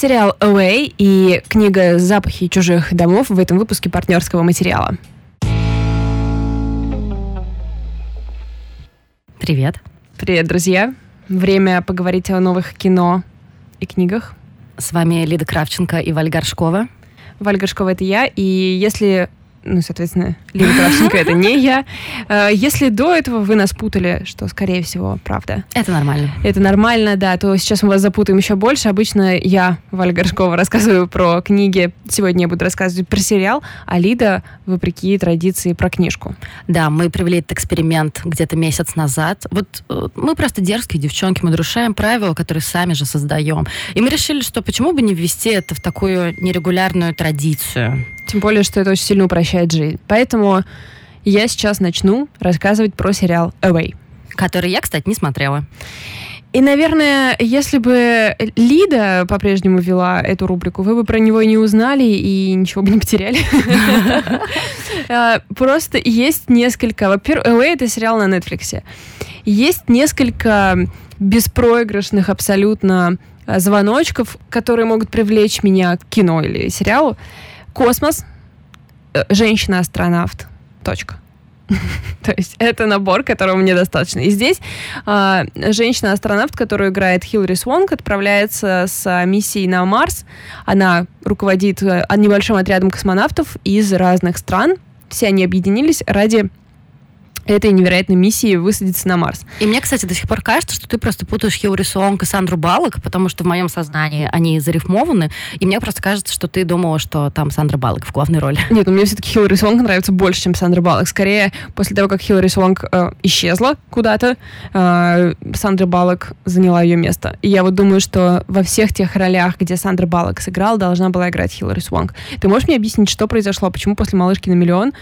Сериал Away и книга «Запахи чужих домов» в этом выпуске партнерского материала. Привет. Привет, друзья. Время поговорить о новых кино и книгах. С вами Лида Кравченко и Валь Горшкова. Валь Горшкова — это я, и если ну, соответственно, Лина Кравченко это не я. Э, если до этого вы нас путали, что, скорее всего, правда. Это нормально. Это нормально, да, то сейчас мы вас запутаем еще больше. Обычно я, Валя Горшкова, рассказываю про книги. Сегодня я буду рассказывать про сериал, а Лида, вопреки традиции, про книжку. Да, мы провели этот эксперимент где-то месяц назад. Вот э, мы просто дерзкие девчонки, мы нарушаем правила, которые сами же создаем. И мы решили, что почему бы не ввести это в такую нерегулярную традицию. Тем более, что это очень сильно упрощает жизнь. Поэтому я сейчас начну рассказывать про сериал Away. Который я, кстати, не смотрела. И, наверное, если бы Лида по-прежнему вела эту рубрику, вы бы про него и не узнали и ничего бы не потеряли. А, просто есть несколько... Во-первых, Away — это сериал на Netflix. Есть несколько беспроигрышных абсолютно а, звоночков, которые могут привлечь меня к кино или сериалу. Космос, э, женщина-астронавт. Точка. То есть это набор, которого мне достаточно. И здесь э, женщина-астронавт, которую играет Хиллари Свонг, отправляется с миссией на Марс. Она руководит э, небольшим отрядом космонавтов из разных стран. Все они объединились ради этой невероятной миссии высадиться на Марс. И мне, кстати, до сих пор кажется, что ты просто путаешь Хиллари Суонг и Сандру Баллок, потому что в моем сознании они зарифмованы, и мне просто кажется, что ты думала, что там Сандра Баллок в главной роли. Нет, ну мне все-таки Хиллари Суонг нравится больше, чем Сандра Баллок. Скорее, после того, как Хиллари Суонг э, исчезла куда-то, э, Сандра Баллок заняла ее место. И я вот думаю, что во всех тех ролях, где Сандра Баллок сыграла, должна была играть Хиллари Суонг. Ты можешь мне объяснить, что произошло? Почему после «Малышки на миллион»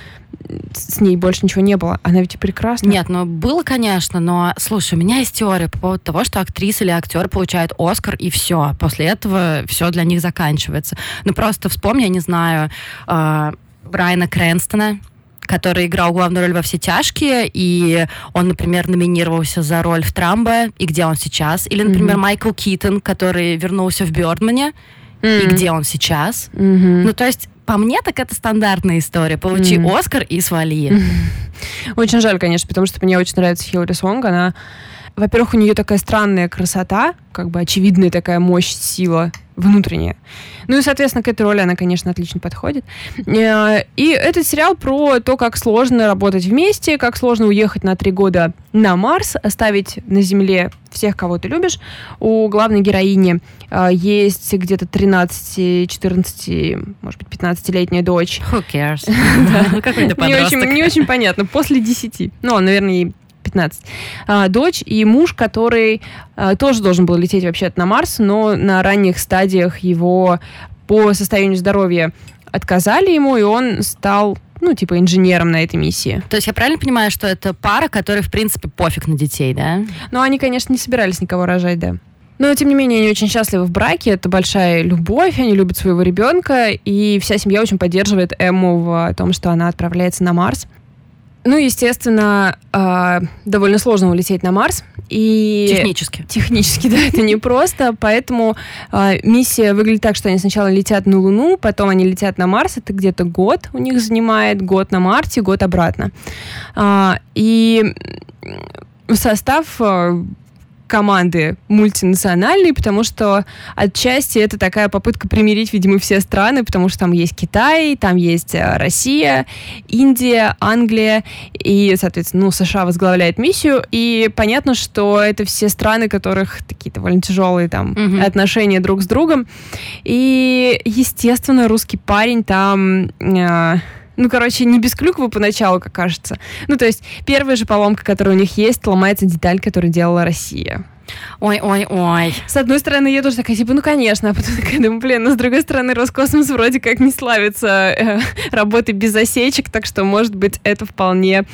с ней больше ничего не было. Она ведь прекрасна. Нет, ну было, конечно, но слушай, у меня есть теория по поводу того, что актриса или актер получает Оскар, и все. После этого все для них заканчивается. Ну просто вспомни, я не знаю, э, Брайана Крэнстона, который играл главную роль во «Все тяжкие», и он, например, номинировался за роль в «Трамбо», и где он сейчас. Или, например, mm-hmm. Майкл Китон, который вернулся в «Бёрдмане», mm-hmm. и где он сейчас. Mm-hmm. Ну, то есть по мне, так это стандартная история. Получи mm. Оскар и свали. Очень жаль, конечно, потому что мне очень нравится Хиллари Сонг. Она, во-первых, у нее такая странная красота, как бы очевидная такая мощь, сила внутренняя. Ну и, соответственно, к этой роли она, конечно, отлично подходит. Э, и этот сериал про то, как сложно работать вместе, как сложно уехать на три года на Марс, оставить на Земле всех, кого ты любишь. У главной героини э, есть где-то 13-14, может быть, 15-летняя дочь. Who cares? Не очень понятно. После 10. Ну, наверное, 15. А, дочь и муж, который а, тоже должен был лететь вообще на Марс, но на ранних стадиях его по состоянию здоровья отказали ему, и он стал ну, типа, инженером на этой миссии. То есть я правильно понимаю, что это пара, которой, в принципе, пофиг на детей, да? Ну, они, конечно, не собирались никого рожать, да. Но, тем не менее, они очень счастливы в браке, это большая любовь, они любят своего ребенка, и вся семья очень поддерживает Эмму в том, что она отправляется на Марс. Ну, естественно, э, довольно сложно улететь на Марс. И технически. Технически, да, это непросто. Поэтому э, миссия выглядит так, что они сначала летят на Луну, потом они летят на Марс. Это где-то год у них занимает, год на Марсе, год обратно. Э, и состав команды мультинациональной, потому что отчасти это такая попытка примирить, видимо, все страны, потому что там есть Китай, там есть э, Россия, Индия, Англия, и, соответственно, ну, США возглавляет миссию, и понятно, что это все страны, которых такие довольно тяжелые там угу. отношения друг с другом, и, естественно, русский парень там... Э, ну, короче, не без клюквы поначалу, как кажется. Ну, то есть, первая же поломка, которая у них есть, ломается деталь, которую делала Россия. Ой-ой-ой. С одной стороны, я тоже такая, типа, ну, конечно, а потом такая думаю, блин, но с другой стороны, Роскосмос вроде как не славится э, работой без осечек, так что, может быть, это вполне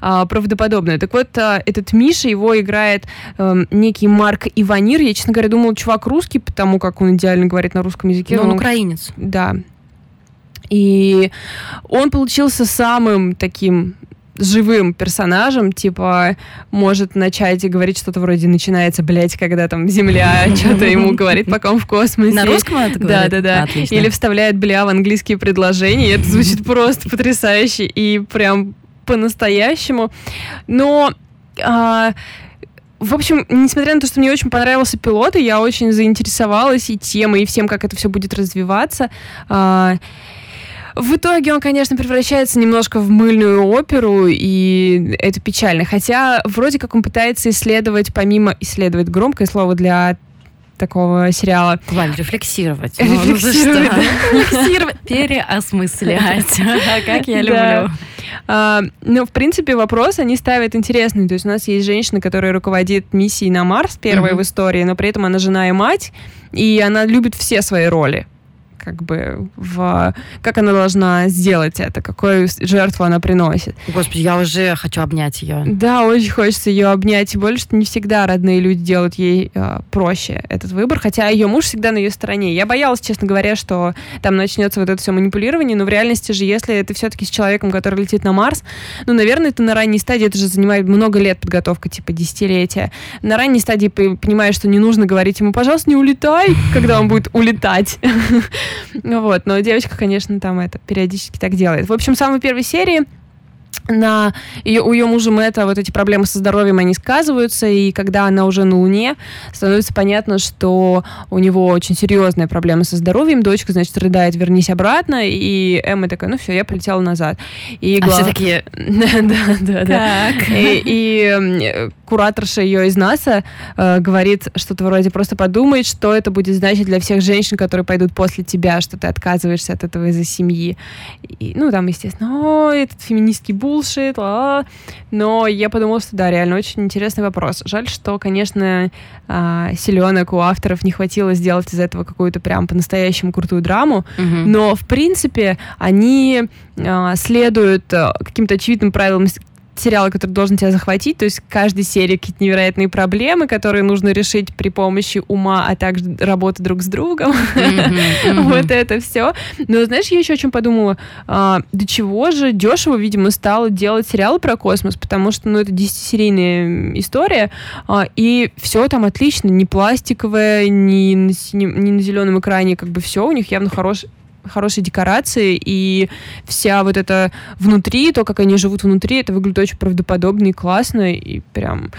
э, правдоподобно. Так вот, э, этот Миша, его играет э, некий Марк Иванир. Я, честно говоря, думала, чувак русский, потому как он идеально говорит на русском языке. Но он, он украинец. Да, и он получился самым таким живым персонажем, типа, может начать и говорить что-то вроде «начинается, блядь, когда там Земля что-то ему говорит, пока он в космосе». На русском это говорит? Да, да, да. Отлично. Или вставляет «бля» в английские предложения, и это звучит просто потрясающе и прям по-настоящему. Но... А, в общем, несмотря на то, что мне очень понравился пилот, и я очень заинтересовалась и темой, и всем, как это все будет развиваться, а, в итоге он, конечно, превращается немножко в мыльную оперу, и это печально. Хотя вроде как он пытается исследовать, помимо исследовать громкое слово для такого сериала. Валь, рефлексировать. Рефлексировать, Ну, ну? Рефлексировать, переосмыслять. Как я люблю. А, ну, в принципе, вопрос они ставят интересный. То есть у нас есть женщина, которая руководит миссией на Марс, первая в истории, но при этом она жена и мать, и она любит все свои роли как бы в как она должна сделать это, какую жертву она приносит. Господи, я уже хочу обнять ее. Да, очень хочется ее обнять, тем более, что не всегда родные люди делают ей э, проще этот выбор, хотя ее муж всегда на ее стороне. Я боялась, честно говоря, что там начнется вот это все манипулирование, но в реальности же, если ты все-таки с человеком, который летит на Марс, ну, наверное, ты на ранней стадии, это же занимает много лет подготовка, типа десятилетия. На ранней стадии понимаешь, что не нужно говорить ему, пожалуйста, не улетай, когда он будет улетать. Вот, но девочка, конечно, там это периодически так делает. В общем, в самой первой серии на ее, у ее мужа Мэтта вот эти проблемы со здоровьем, они сказываются, и когда она уже на Луне, становится понятно, что у него очень серьезные проблемы со здоровьем, дочка, значит, рыдает, вернись обратно, и Эмма такая, ну все, я полетела назад. И А все такие, да, да, да. И, и, кураторша ее из НАСА э, говорит что-то вроде просто подумай, что это будет значить для всех женщин, которые пойдут после тебя, что ты отказываешься от этого из-за семьи. И, ну, там, естественно, о, этот феминистский булшит, ла-ла». но я подумала, что да, реально очень интересный вопрос. Жаль, что, конечно, а, селенок у авторов не хватило сделать из этого какую-то прям по-настоящему крутую драму, Мгм. но, в принципе, они а, следуют а, каким-то очевидным правилам сериала, который должен тебя захватить, то есть в каждой серии какие-то невероятные проблемы, которые нужно решить при помощи ума, а также работы друг с другом. Мгм, мгм. Вот это все. Но знаешь, я еще о чем подумала? А, до чего же дешево, видимо, стало делать сериалы про космос, потому что, ну, это 10-серийная м, история, а, и все там отлично, не пластиковое, не на, синем- не на зеленом экране, как бы все у них явно хорош, хорошие декорации, и вся вот это внутри, то, как они живут внутри, это выглядит очень правдоподобно и классно, и прям...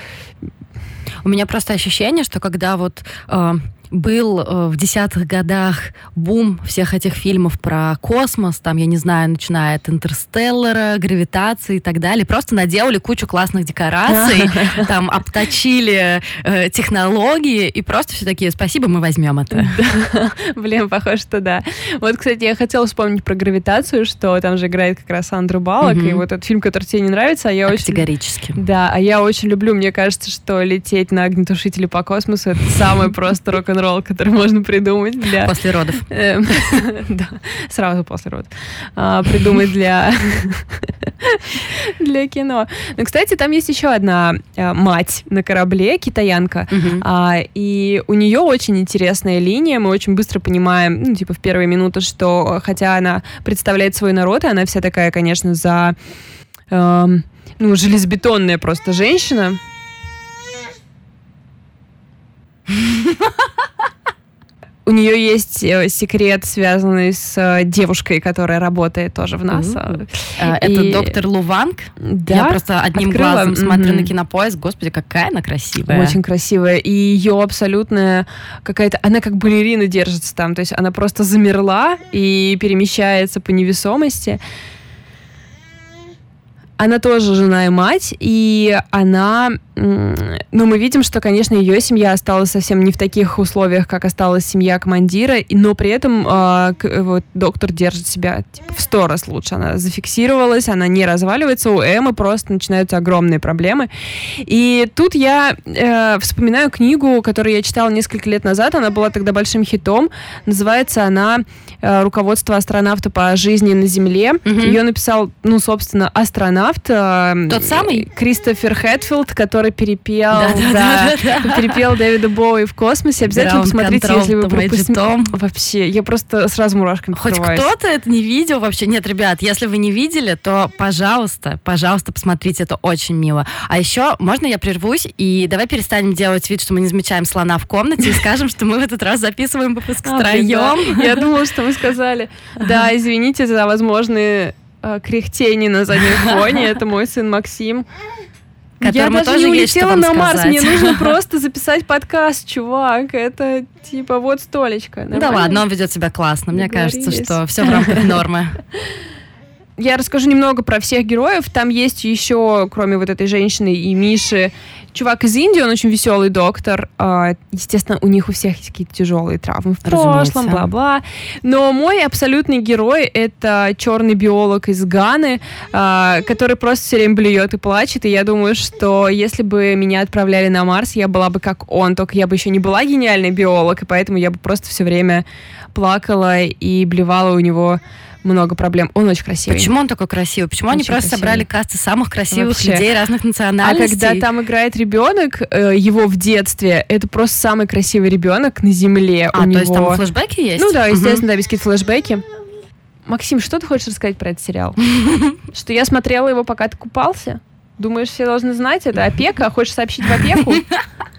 У меня просто ощущение, что когда вот э, был э, в десятых годах бум всех этих фильмов про космос, там, я не знаю, начиная от Интерстеллара, Гравитации и так далее, просто наделали кучу классных декораций, там, обточили э, технологии, и просто все такие, спасибо, мы возьмем это. Блин, похоже, что да. Вот, кстати, я хотела вспомнить про гравитацию, что там же играет как раз Андрю Баллок, Мгм. и вот этот фильм, который тебе не нравится, а я очень... Категорически. Да, а я очень люблю, мне кажется, что лететь на огнетушителе по космосу это самый просто рок-н-ролл, который можно придумать для... После родов. Эм, Да, сразу после родов. А, Придумать для для кино. Ну, кстати, там есть еще одна э, мать на корабле, китаянка, а, и у нее очень интересная линия. Мы очень быстро понимаем, ну, типа, в первые минуты, что хотя она представляет свой народ, и она вся такая, конечно, за эм, ну, железобетонная просто женщина. У нее есть э, секрет, связанный с э, девушкой, которая работает тоже в НАСА. А, Это доктор Луванг. Да, Я просто одним открыла, глазом смотрю на кинопоиск. Господи, какая она красивая. Очень красивая. И ее абсолютная какая-то... Она как балерина держится там. То есть она просто замерла и перемещается по невесомости. Она тоже жена и мать, и она... Ну, мы видим, что, конечно, ее семья осталась совсем не в таких условиях, как осталась семья командира, но при этом к- вот, доктор держит себя типа, в сто раз лучше. Она зафиксировалась, она не разваливается, у Эммы просто начинаются огромные проблемы. И тут я э, вспоминаю книгу, которую я читала несколько лет назад. Она была тогда большим хитом. Называется она э, «Руководство астронавта по жизни на Земле». Мгм. Ее написал, ну, собственно, астронавт, астронавт. Э, Тот самый? Кристофер Хэтфилд, который перепел, да, перепел Дэвида Боуи в космосе. Обязательно посмотрите, если вы пропустили. Вообще, я просто сразу мурашками Хоть кто-то это не видел вообще? Нет, ребят, если вы не видели, то, пожалуйста, пожалуйста, посмотрите, это очень мило. А еще, можно я прервусь, и давай перестанем делать вид, что мы не замечаем слона в комнате, и скажем, что мы в этот раз записываем выпуск а, втроем. Я думала, что вы сказали. Да, извините за возможные э, кряхтения на заднем фоне. Это мой сын Максим. Я даже тоже не улетела на Марс, сказать. мне нужно просто записать подкаст, чувак. Это типа вот столечко. Нормально? Да ладно, он ведет себя классно. Мне кажется, что все в рамках нормы. Я расскажу немного про всех героев. Там есть еще, кроме вот этой женщины и Миши, чувак из Индии, он очень веселый доктор. А, естественно, у них у всех есть какие-то тяжелые травмы в прошлом, бла-бла. Но мой абсолютный герой — это черный биолог из Ганы, а, который просто все время блюет и плачет. И я думаю, что если бы меня отправляли на Марс, я была бы как он, только я бы еще не была гениальный биолог, и поэтому я бы просто все время плакала и блевала у него много проблем. Он очень красивый. Почему он такой красивый? Почему очень они просто красивый. собрали касты самых красивых Вообще. людей разных национальностей? А когда там играет ребенок, э, его в детстве, это просто самый красивый ребенок на земле. А, У то него... есть там флешбеки есть? Ну да, естественно, угу. да, без какие-то флешбеки. Максим, что ты хочешь рассказать про этот сериал? Что я смотрела его, пока ты купался? Думаешь, все должны знать? Это опека? Хочешь сообщить в опеку?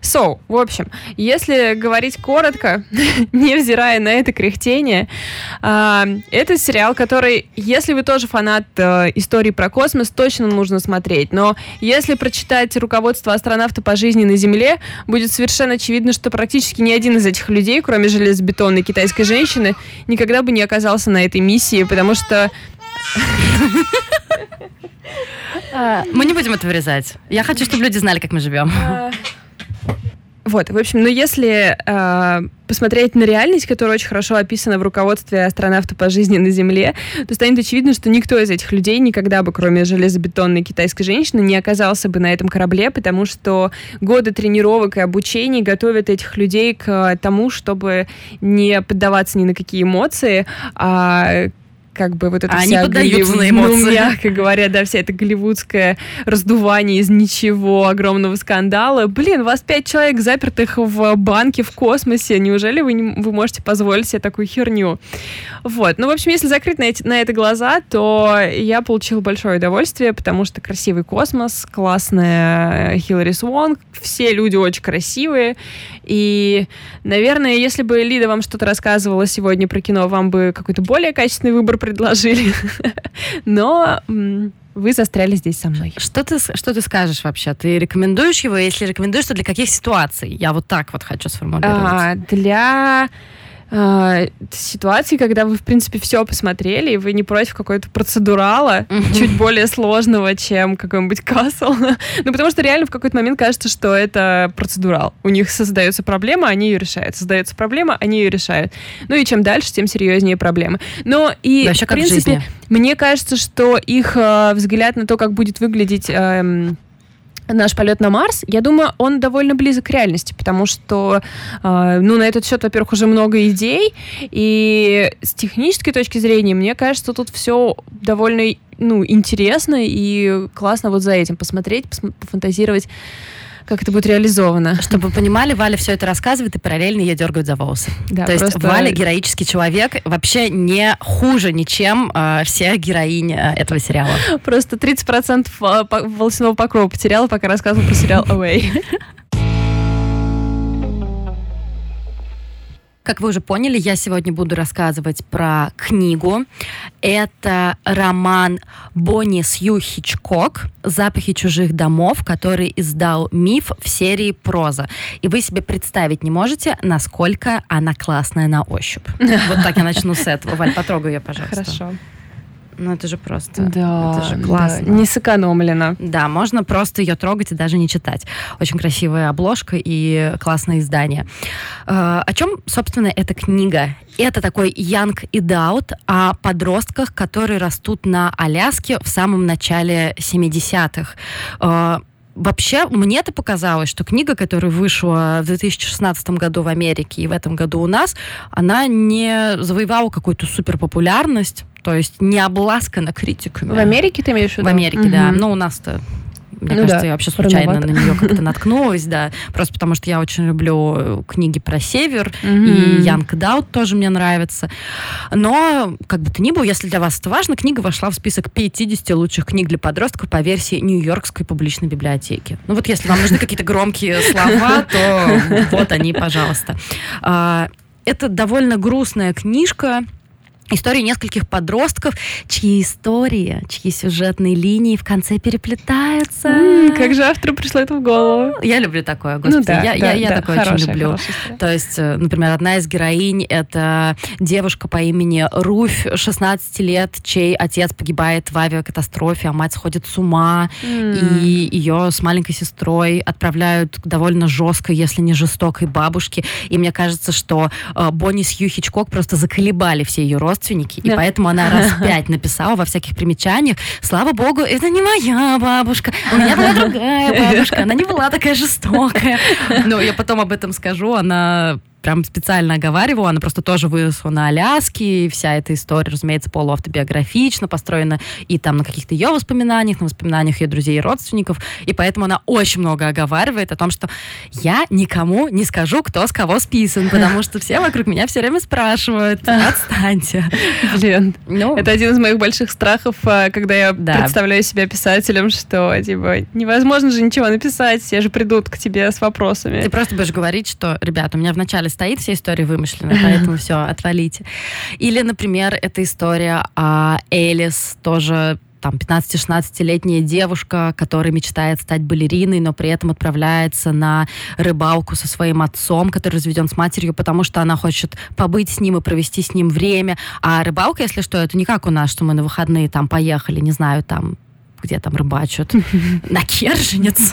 So, в общем, если говорить коротко, невзирая на это кряхтение, э, это сериал, который, если вы тоже фанат э, истории про космос, точно нужно смотреть. Но если прочитать руководство астронавта по жизни на Земле, будет совершенно очевидно, что практически ни один из этих людей, кроме железобетонной китайской женщины, никогда бы не оказался на этой миссии, потому что мы не будем это вырезать. Я хочу, чтобы люди знали, как мы живем. Вот, в общем, ну если э, посмотреть на реальность, которая очень хорошо описана в руководстве астронавта по жизни на Земле, то станет очевидно, что никто из этих людей никогда бы, кроме железобетонной китайской женщины, не оказался бы на этом корабле, потому что годы тренировок и обучений готовят этих людей к тому, чтобы не поддаваться ни на какие эмоции, а как бы вот это а вся они поддаются голлив... на эмоции. Ну, мягко говоря, да, вся эта голливудское раздувание из ничего, огромного скандала. Блин, вас пять человек запертых в банке в космосе. Неужели вы, не, вы можете позволить себе такую херню? Вот. Ну, в общем, если закрыть на, эти, на это глаза, то я получила большое удовольствие, потому что красивый космос, классная Хиллари Свонг, все люди очень красивые. И, наверное, если бы Лида вам что-то рассказывала сегодня про кино, вам бы какой-то более качественный выбор предложили. Но вы застряли здесь со мной. Что ты, что ты скажешь вообще? Ты рекомендуешь его? Если рекомендуешь, то для каких ситуаций? Я вот так вот хочу сформулировать. А, для э, ситуации, когда вы, в принципе, все посмотрели, и вы не против какой-то процедурала, mm-hmm. чуть более сложного, чем какой-нибудь касл. ну, потому что реально в какой-то момент кажется, что это процедурал. У них создается проблема, они ее решают. Создается проблема, они ее решают. Ну и чем дальше, тем серьезнее проблемы. Но и, да, в принципе, в мне кажется, что их э, взгляд на то, как будет выглядеть... Э, наш полет на Марс, я думаю, он довольно близок к реальности, потому что, э, ну, на этот счет, во-первых, уже много идей, и с технической точки зрения, мне кажется, тут все довольно, ну, интересно и классно вот за этим посмотреть, пос- пофантазировать как это будет реализовано. Чтобы вы понимали, Валя все это рассказывает, и параллельно ее дергают за волосы. Да, То просто... есть Валя героический человек, вообще не хуже ничем э, всех героинь э, этого сериала. Просто 30% э, волосяного покрова потеряла, пока рассказывала про сериал Away. Как вы уже поняли, я сегодня буду рассказывать про книгу. Это роман Бонни Сью Хичкок «Запахи чужих домов», который издал «Миф» в серии «Проза». И вы себе представить не можете, насколько она классная на ощупь. Вот так я начну с этого. Валь, потрогай ее, пожалуйста. Хорошо. Ну, это же просто... Да, это же классно. Да, не сэкономлено. Да, можно просто ее трогать и даже не читать. Очень красивая обложка и классное издание. Э, о чем, собственно, эта книга? Это такой young adult о подростках, которые растут на Аляске в самом начале 70-х. Э, Вообще, мне это показалось, что книга, которая вышла в 2016 году в Америке и в этом году у нас, она не завоевала какую-то супер популярность то есть не обласкана критиками. В Америке ты имеешь в виду? В Америке, угу. да. Ну, у нас-то мне ну, кажется, да, я вообще случайно на нее как-то наткнулась, да. Просто потому что я очень люблю э, книги про север, и Янг Даут тоже мне нравится. Но, как бы то ни было, если для вас это важно, книга вошла в список 50 лучших книг для подростков по версии Нью-Йоркской публичной библиотеки. Ну вот если вам нужны какие-то громкие слова, то вот они, пожалуйста. А, это довольно грустная книжка, Истории нескольких подростков, чьи истории, чьи сюжетные линии в конце переплетаются. м как же автору пришло это в голову? Я люблю такое, господи. Ну, да, я да, я, да, такое хорошая, очень люблю. То есть, э, например, одна из героинь — это девушка по имени Руфь, 16 лет, чей отец погибает в авиакатастрофе, а мать сходит с ума, mm. и ее с маленькой сестрой отправляют к довольно жесткой, если не жестокой бабушке. И мне кажется, что э, Бонни Сью Хичкок просто заколебали все ее родственники, родственники, да. и поэтому она раз пять написала во всяких примечаниях, слава богу, это не моя бабушка, у меня была другая бабушка, она не была такая жестокая. Но я потом об этом скажу, она прям специально оговариваю, она просто тоже выросла на Аляске, и вся эта история, разумеется, полуавтобиографично построена и там на каких-то ее воспоминаниях, на воспоминаниях ее друзей и родственников, и поэтому она очень много оговаривает о том, что я никому не скажу, кто с кого списан, потому что все вокруг меня все время спрашивают, отстаньте. Блин, ну, это один из моих больших страхов, а, когда я да. представляю себя писателем, что, типа, невозможно же ничего написать, все же придут к тебе с вопросами. Ты просто будешь говорить, что, ребята, у меня в начале стоит, вся история вымышленная, поэтому все, отвалите. Или, например, эта история о Элис, тоже там 15-16-летняя девушка, которая мечтает стать балериной, но при этом отправляется на рыбалку со своим отцом, который разведен с матерью, потому что она хочет побыть с ним и провести с ним время. А рыбалка, если что, это не как у нас, что мы на выходные там поехали, не знаю, там где там рыбачат, на Керженец.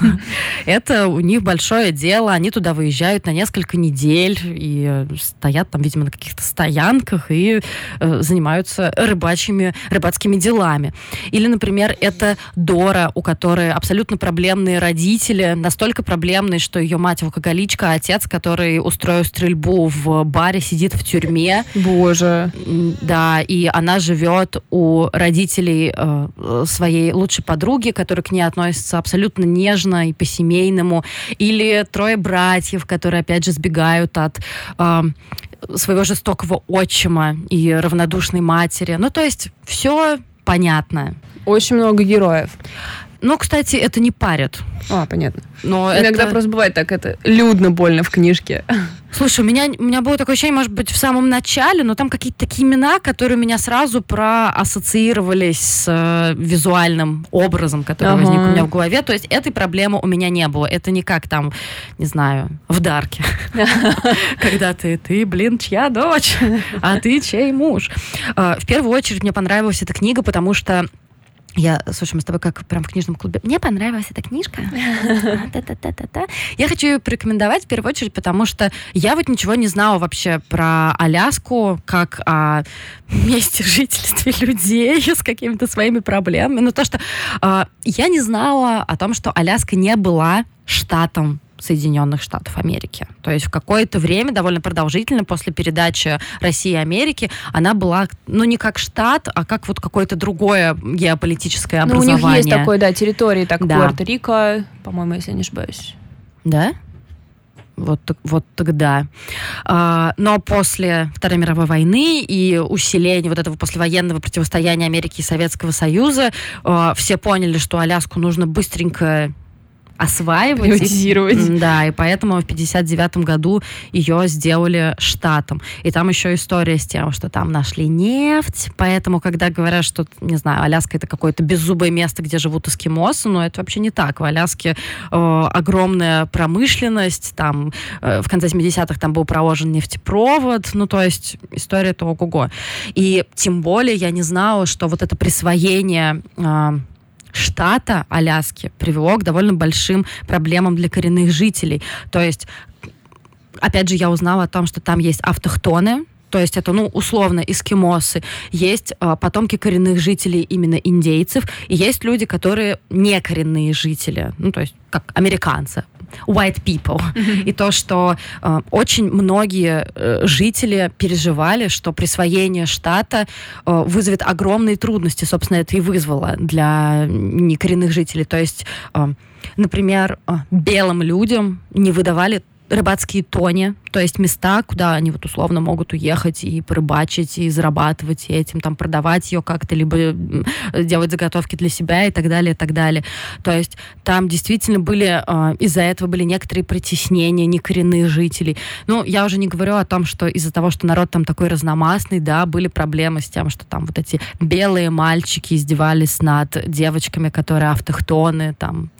Это у них большое дело. Они туда выезжают на несколько недель и э, стоят там, видимо, на каких-то стоянках и э, занимаются рыбачьими, рыбацкими делами. Или, например, это Дора, у которой абсолютно проблемные родители, настолько проблемные, что ее мать алкоголичка, а отец, который устроил стрельбу в баре, сидит в тюрьме. Боже. Да, и она живет у родителей э, своей лучшей лучшей подруги, которые к ней относятся абсолютно нежно и по-семейному, или трое братьев, которые, опять же, сбегают от э, своего жестокого отчима и равнодушной матери. Ну, то есть все понятно. Очень много героев. Ну, кстати, это не парит. А, понятно. Но Иногда это... просто бывает так, это людно больно в книжке. Слушай, у меня, у меня было такое ощущение, может быть, в самом начале, но там какие-то такие имена, которые у меня сразу проассоциировались с э, визуальным образом, который ага. возник у меня в голове. То есть этой проблемы у меня не было. Это не как там, не знаю, в Дарке. Когда ты, ты, блин, чья дочь, а ты чей муж. Э, в первую очередь мне понравилась эта книга, потому что я, слушай, мы с тобой как прям в книжном клубе. Мне понравилась эта книжка. Я хочу ее порекомендовать в первую очередь, потому что я вот ничего не знала вообще про Аляску, как о месте жительства людей с какими-то своими проблемами. Ну, то, что э, я не знала о том, что Аляска не была штатом Соединенных Штатов Америки. То есть в какое-то время, довольно продолжительно, после передачи России и Америки, она была, ну, не как штат, а как вот какое-то другое геополитическое образование. Ну, у них есть такой, да, территории, так, да. Пуэрто-Рико, по-моему, если я не ошибаюсь. Да? Вот, вот тогда. А, но после Второй мировой войны и усиления вот этого послевоенного противостояния Америки и Советского Союза а, все поняли, что Аляску нужно быстренько осваивать. Приватизировать. да, и поэтому в 59 году ее сделали штатом. И там еще история с тем, что там нашли нефть, поэтому, когда говорят, что, не знаю, Аляска это какое-то беззубое место, где живут эскимосы, но это вообще не так. В Аляске э, огромная промышленность, там э, в конце 70-х там был проложен нефтепровод, ну, то есть история-то ого-го. И тем более я не знала, что вот это присвоение э, штата Аляски привело к довольно большим проблемам для коренных жителей. То есть, опять же, я узнала о том, что там есть автохтоны, то есть это, ну, условно, эскимосы, есть э, потомки коренных жителей именно индейцев, и есть люди, которые не коренные жители, ну, то есть как американцы, white people. Mm-hmm. И то, что э, очень многие э, жители переживали, что присвоение штата э, вызовет огромные трудности. Собственно, это и вызвало для некоренных жителей. То есть, э, например, э, белым людям не выдавали рыбацкие тони, то есть места, куда они вот условно могут уехать и порыбачить, и зарабатывать и этим, там продавать ее как-то, либо делать заготовки для себя и так далее, и так далее. То есть там действительно были, э, из-за этого были некоторые притеснения некоренных жителей. Ну, я уже не говорю о том, что из-за того, что народ там такой разномастный, да, были проблемы с тем, что там вот эти белые мальчики издевались над девочками, которые автохтоны, там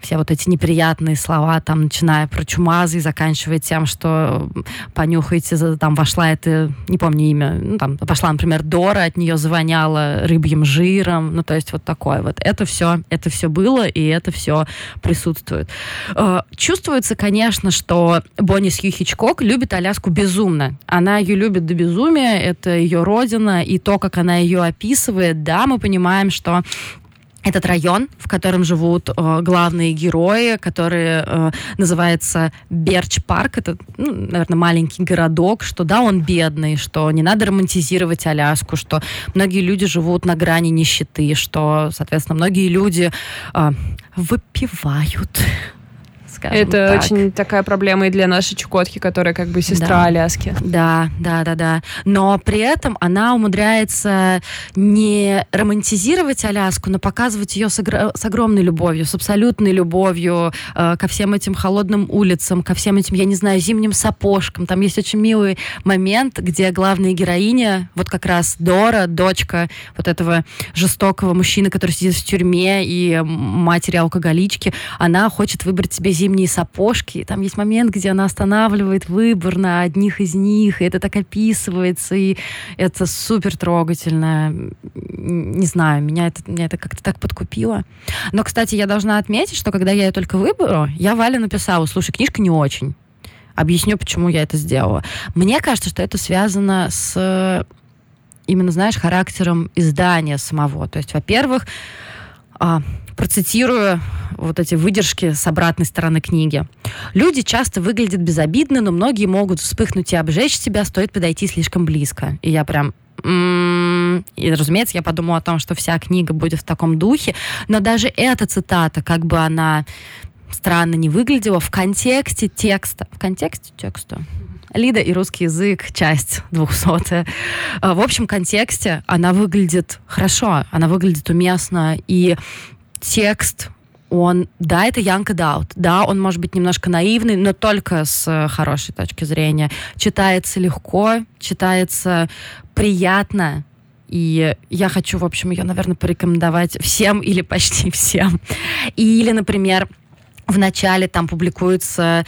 все вот эти неприятные слова, там, начиная про чумазы, заканчивая тем, что понюхайте, там вошла это, не помню имя, ну, там пошла, например, Дора, от нее завоняло рыбьим жиром, ну, то есть вот такое вот. Это все, это все было, и это все присутствует. Э, чувствуется, конечно, что Бонни Сью Хичкок любит Аляску безумно. Она ее любит до безумия, это ее родина, и то, как она ее описывает, да, мы понимаем, что этот район, в котором живут э, главные герои, который э, называется Берч Парк. Это, ну, наверное, маленький городок, что да, он бедный, что не надо романтизировать Аляску, что многие люди живут на грани нищеты, что, соответственно, многие люди э, выпивают скажем Это так. очень такая проблема и для нашей Чукотки, которая как бы сестра да. Аляски. Да, да, да, да. Но при этом она умудряется не романтизировать Аляску, но показывать ее с, огр- с огромной любовью, с абсолютной любовью э, ко всем этим холодным улицам, ко всем этим, я не знаю, зимним сапожкам. Там есть очень милый момент, где главная героиня, вот как раз Дора, дочка вот этого жестокого мужчины, который сидит в тюрьме, и матери алкоголички, она хочет выбрать себе зимний зимние сапожки. Там есть момент, где она останавливает выбор на одних из них, и это так описывается, и это супер трогательно. Не знаю, меня это, меня это как-то так подкупило. Но, кстати, я должна отметить, что когда я ее только выберу, я Вале написала, слушай, книжка не очень. Объясню, почему я это сделала. Мне кажется, что это связано с именно, знаешь, характером издания самого. То есть, во-первых, а, процитирую вот эти выдержки с обратной стороны книги. Люди часто выглядят безобидно, но многие могут вспыхнуть и обжечь себя, стоит подойти слишком близко. И я прям и, разумеется, я подумала о том, что вся книга будет в таком духе, но даже эта цитата, как бы она странно не выглядела, в контексте текста, в контексте текста, Лида и русский язык, часть 200. А, в общем контексте она выглядит хорошо, она выглядит уместно, и текст он, да, это young adult, да, он может быть немножко наивный, но только с э, хорошей точки зрения. Читается легко, читается приятно, и я хочу, в общем, ее, наверное, порекомендовать всем или почти всем. Или, например, в начале там публикуется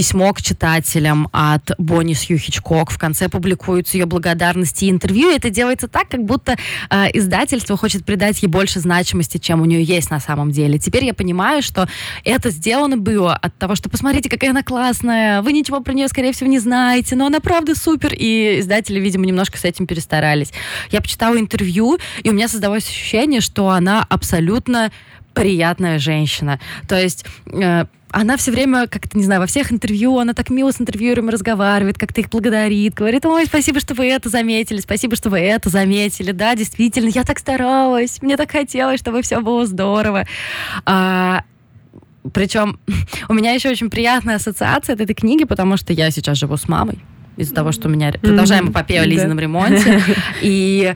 письмо к читателям от Бонни Сью. В конце публикуются ее благодарности и интервью. Это делается так, как будто э, издательство хочет придать ей больше значимости, чем у нее есть на самом деле. Теперь я понимаю, что это сделано было от того, что посмотрите, какая она классная, вы ничего про нее, скорее всего, не знаете, но она правда супер. И издатели, видимо, немножко с этим перестарались. Я почитала интервью, и у меня создалось ощущение, что она абсолютно приятная женщина. То есть э, она все время, как-то, не знаю, во всех интервью, она так мило с интервьюерами разговаривает, как-то их благодарит, говорит, ой, спасибо, что вы это заметили, спасибо, что вы это заметили, да, действительно, я так старалась, мне так хотелось, чтобы все было здорово. А, причем у меня еще очень приятная ассоциация от этой книги, потому что я сейчас живу с мамой из-за того, что у меня продолжаем эпопею о Лизином ремонте. И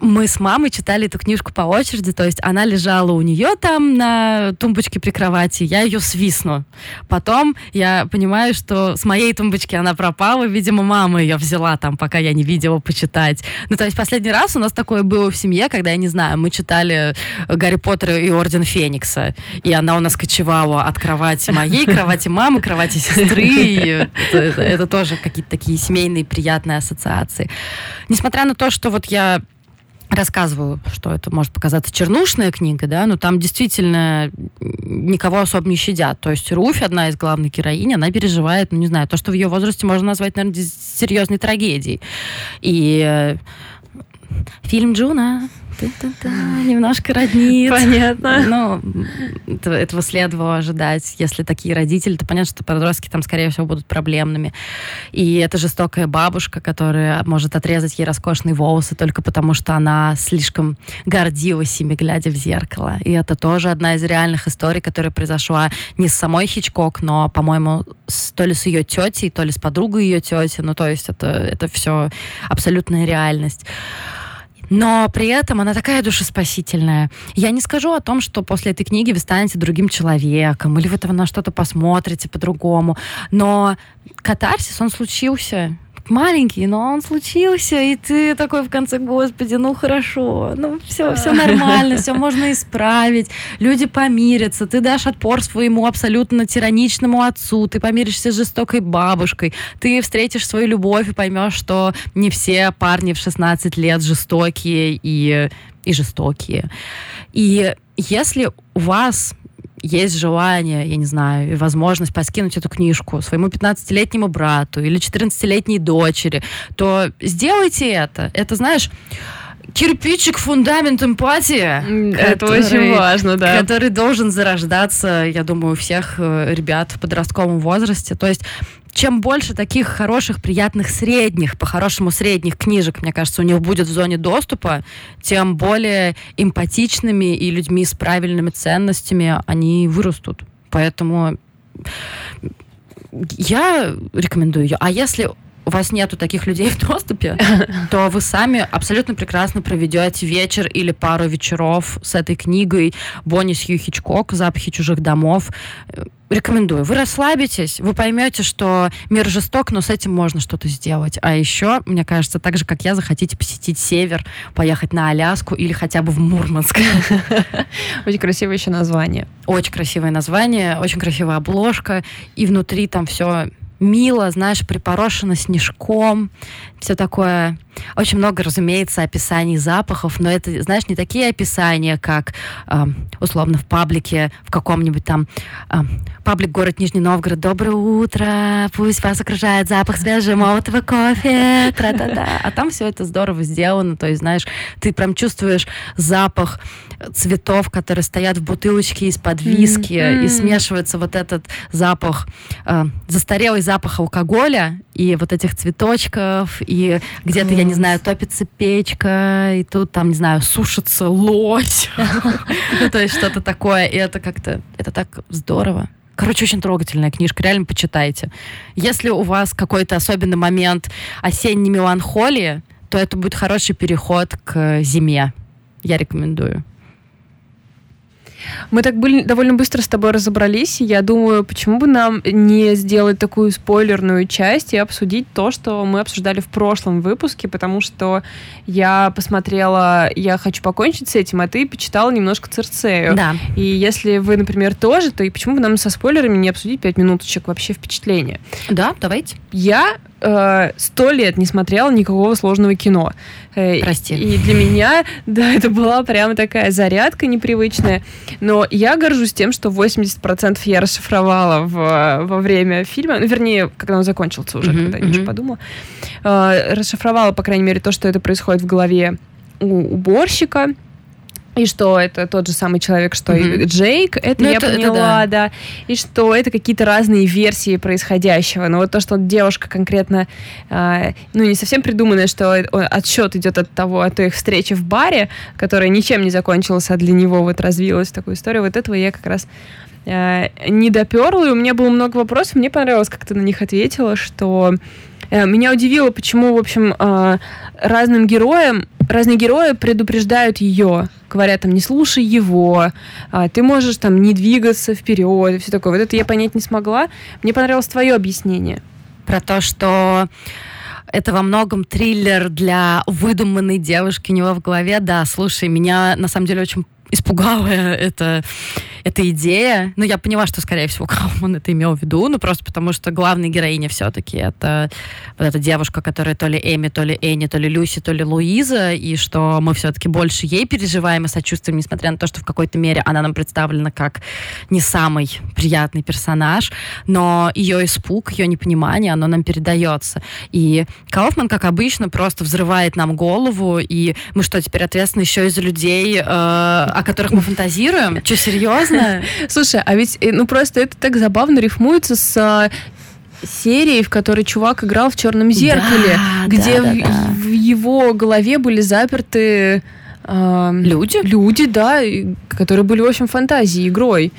мы с мамой читали эту книжку по очереди, то есть она лежала у нее там на тумбочке при кровати, я ее свисну. Потом я понимаю, что с моей тумбочки она пропала, видимо, мама ее взяла там, пока я не видела почитать. Ну, то есть последний раз у нас такое было в семье, когда, я не знаю, мы читали Гарри Поттера и Орден Феникса, и она у нас кочевала от кровати моей, кровати мамы, кровати сестры, это тоже какие-то такие семейные приятные ассоциации. Несмотря на то, что вот я рассказываю, что это может показаться чернушная книга, да, но там действительно никого особо не щадят. То есть Руфь, одна из главных героинь, она переживает, ну, не знаю, то, что в ее возрасте можно назвать, наверное, серьезной трагедией. И э, фильм Джуна немножко роднит. Понятно. Ну, этого следовало ожидать. Если такие родители, то понятно, что подростки там, скорее всего, будут проблемными. И это жестокая бабушка, которая может отрезать ей роскошные волосы только потому, что она слишком гордилась ими, глядя в зеркало. И это тоже одна из реальных историй, которая произошла не с самой Хичкок, но, по-моему, то ли с ее тетей, то ли с подругой ее тети. Ну, то есть это, это все абсолютная реальность но при этом она такая душеспасительная. Я не скажу о том, что после этой книги вы станете другим человеком, или вы на что-то посмотрите по-другому, но катарсис, он случился маленький, но он случился, и ты такой в конце, господи, ну хорошо, ну все, все нормально, все можно исправить, люди помирятся, ты дашь отпор своему абсолютно тираничному отцу, ты помиришься с жестокой бабушкой, ты встретишь свою любовь и поймешь, что не все парни в 16 лет жестокие и, и жестокие. И если у вас есть желание, я не знаю, и возможность подкинуть эту книжку своему 15-летнему брату или 14-летней дочери, то сделайте это. Это, знаешь, кирпичик, фундамент эмпатии. Это который, очень важно, да. Который должен зарождаться, я думаю, у всех э, ребят в подростковом возрасте. То есть чем больше таких хороших, приятных средних, по-хорошему средних книжек, мне кажется, у них будет в зоне доступа, тем более эмпатичными и людьми с правильными ценностями они вырастут. Поэтому я рекомендую ее. А если у вас нету таких людей в доступе, то вы сами абсолютно прекрасно проведете вечер или пару вечеров с этой книгой Бонни Сью Хичкок «Запахи чужих домов». Рекомендую. Вы расслабитесь, вы поймете, что мир жесток, но с этим можно что-то сделать. А еще, мне кажется, так же, как я, захотите посетить север, поехать на Аляску или хотя бы в Мурманск. Очень красивое еще название. Очень красивое название, очень красивая обложка, и внутри там все мило, знаешь, припорошено снежком, все такое. Очень много, разумеется, описаний запахов, но это, знаешь, не такие описания, как э, условно в паблике, в каком-нибудь там э, паблик город Нижний Новгород. Доброе утро, пусть вас окружает запах свежемолотого кофе, тра-та-та. А там все это здорово сделано, то есть, знаешь, ты прям чувствуешь запах цветов, которые стоят в бутылочке из-под виски, mm-hmm. и смешивается вот этот запах, э, застарелый запах алкоголя и вот этих цветочков, и где-то, я не знаю, топится печка, и тут там, не знаю, сушится лось. Ну, то есть что-то такое, и это как-то, это так здорово. Короче, очень трогательная книжка, реально почитайте. Если у вас какой-то особенный момент осенней меланхолии, то это будет хороший переход к зиме. Я рекомендую. Мы так были довольно быстро с тобой разобрались. Я думаю, почему бы нам не сделать такую спойлерную часть и обсудить то, что мы обсуждали в прошлом выпуске, потому что я посмотрела «Я хочу покончить с этим», а ты почитала немножко Церцею. Да. И если вы, например, тоже, то и почему бы нам со спойлерами не обсудить пять минуточек вообще впечатления? Да, давайте. Я Э, сто лет не смотрела никакого сложного кино. Э, Прости. И для меня, да, это была прямо такая зарядка непривычная. Но я горжусь тем, что 80% я расшифровала в, во время фильма. Ну, вернее, когда он закончился уже, uh-huh, когда uh-huh. ничего подумала. Э, расшифровала, по крайней мере, то, что это происходит в голове у уборщика и что это тот же самый человек, что mm-hmm. и Джейк, это ну, я это, поняла, это да. да. И что это какие-то разные версии происходящего. Но вот то, что девушка конкретно, э, ну, не совсем придуманная, что отсчет идет от того, от той их встречи в баре, которая ничем не закончилась, а для него вот развилась такую историю, вот этого я как раз э, не доперла, и у меня было много вопросов, мне понравилось, как ты на них ответила, что э, меня удивило, почему, в общем, э, разным героям разные герои предупреждают ее, говорят там, не слушай его, а, ты можешь там не двигаться вперед, и все такое. Вот это я понять не смогла. Мне понравилось твое объяснение. Про то, что это во многом триллер для выдуманной девушки у него в голове. Да, слушай, меня на самом деле очень испугала это, эта идея. Но я поняла, что, скорее всего, Кауфман это имел в виду, ну просто потому что главная героиня все-таки это вот эта девушка, которая то ли Эми, то ли Энни, то ли Люси, то ли Луиза, и что мы все-таки больше ей переживаем и сочувствуем, несмотря на то, что в какой-то мере она нам представлена как не самый приятный персонаж, но ее испуг, ее непонимание, оно нам передается. И Кауфман, как обычно, просто взрывает нам голову, и мы что, теперь ответственны еще и за людей, э, о которых мы фантазируем? Что, серьезно? Слушай, а ведь, э, ну просто это так забавно рифмуется с э, серией, в которой чувак играл в черном зеркале, Да, где да, в, да, да. в его голове были заперты э, Люди? люди, да, которые были, в общем, фантазией, игрой.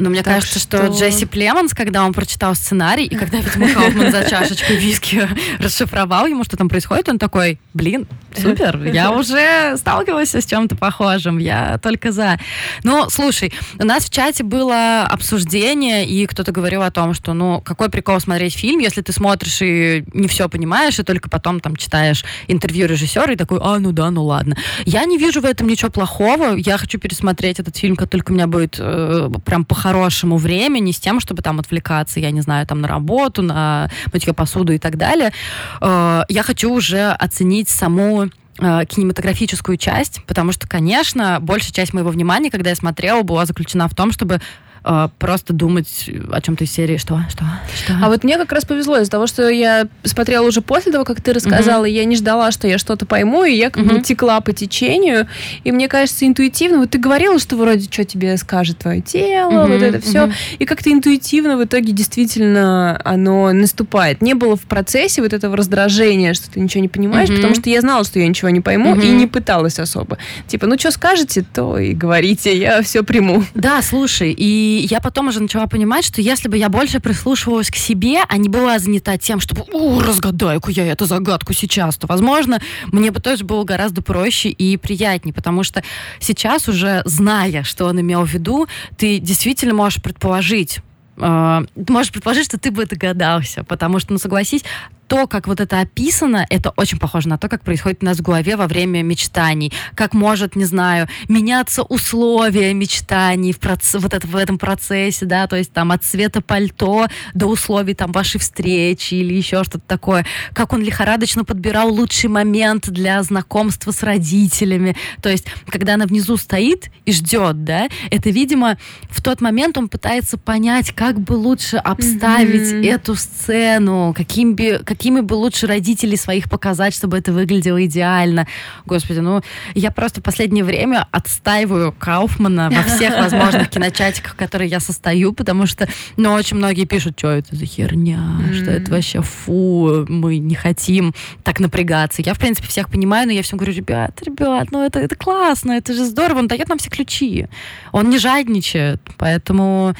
Но мне Так кажется, что... что- Джесси Племонс, когда он прочитал сценарий, и когда, видимо, Кауфман за чашечкой виски расшифровал ему, что там происходит, он такой, блин, супер, я уже сталкивалась с чем-то похожим, я только за. Ну, слушай, у нас в чате было обсуждение, и кто-то говорил о том, что, ну, какой прикол смотреть фильм, если ты смотришь и не все понимаешь, и только потом там читаешь интервью режиссера и такой, а, ну да, ну ладно. Я не вижу в этом ничего плохого, я хочу пересмотреть этот фильм, как только у меня будет э, прям по-хорошему время, не с тем, чтобы там отвлекаться, я не знаю, там на работу, на мытье посуду и так далее. Э, я хочу уже оценить саму э, кинематографическую часть, потому что, конечно, большая часть моего внимания, когда я смотрела, была заключена в том, чтобы э, просто думать о чем-то из серии, что, что, что. А вот мне как раз повезло из-за того, что я смотрела уже после того, как ты рассказала, и я не ждала, что я что-то пойму, и я как бы Мгм. текла по течению. И мне кажется, интуитивно, вот ты говорила, что вроде что тебе скажет твое тело, Мгм, вот это все. мгм. И как-то интуитивно в итоге действительно оно наступает. Не было в процессе вот этого раздражения, что ты ничего не понимаешь, Мгм. потому что я знала, что я ничего не пойму, и Мгм. не пыталась особо. Типа, ну что скажете, то и говорите, я все приму. Да, слушай, и я потом уже начала понимать, что если бы я больше прислушивалась к себе, а не была занята тем, чтобы «О, разгадаю-ка я эту загадку сейчас», то, возможно, мне бы тоже было гораздо проще и приятнее, потому что сейчас уже, зная, что он имел в виду, ты действительно можешь предположить, э, можешь предположить, что ты бы догадался, потому что, ну, согласись, то, как вот это описано, это очень похоже на то, как происходит у нас в голове во время мечтаний. Как может, не знаю, меняться условия мечтаний в, проц- вот это, в этом процессе, да, то есть там от цвета пальто до условий там вашей встречи или еще что-то такое. Как он лихорадочно подбирал лучший момент для знакомства с родителями. То есть, когда она внизу стоит и ждет, да, это, видимо, в тот момент он пытается понять, как бы лучше обставить Мгм. эту сцену, каким бы, какими бы лучше родителей своих показать, чтобы это выглядело идеально. Господи, ну, я просто в последнее время отстаиваю Кауфмана во всех возможных киночатиках, которые я состою, потому что, ну, очень многие пишут, что это за херня, что это вообще фу, мы не хотим так напрягаться. Я, в принципе, всех понимаю, но я всем говорю, ребят, ребят, ну это, это классно, это же здорово, он дает нам все ключи. Он не жадничает, поэтому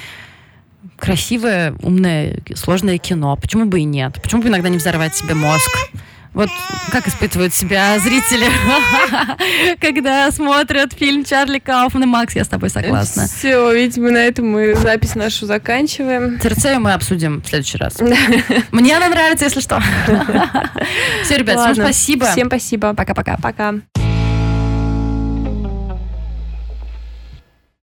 красивое, умное, сложное кино. Почему бы и нет? Почему бы иногда не взорвать себе мозг? Вот как испытывают себя зрители, когда смотрят фильм Чарли Кауфман и Макс, я с тобой согласна. Все, видимо, на этом мы запись нашу заканчиваем. Церцею мы обсудим в следующий раз. Мне она нравится, если что. Все, ребят, всем спасибо. Всем спасибо. Пока-пока. Пока.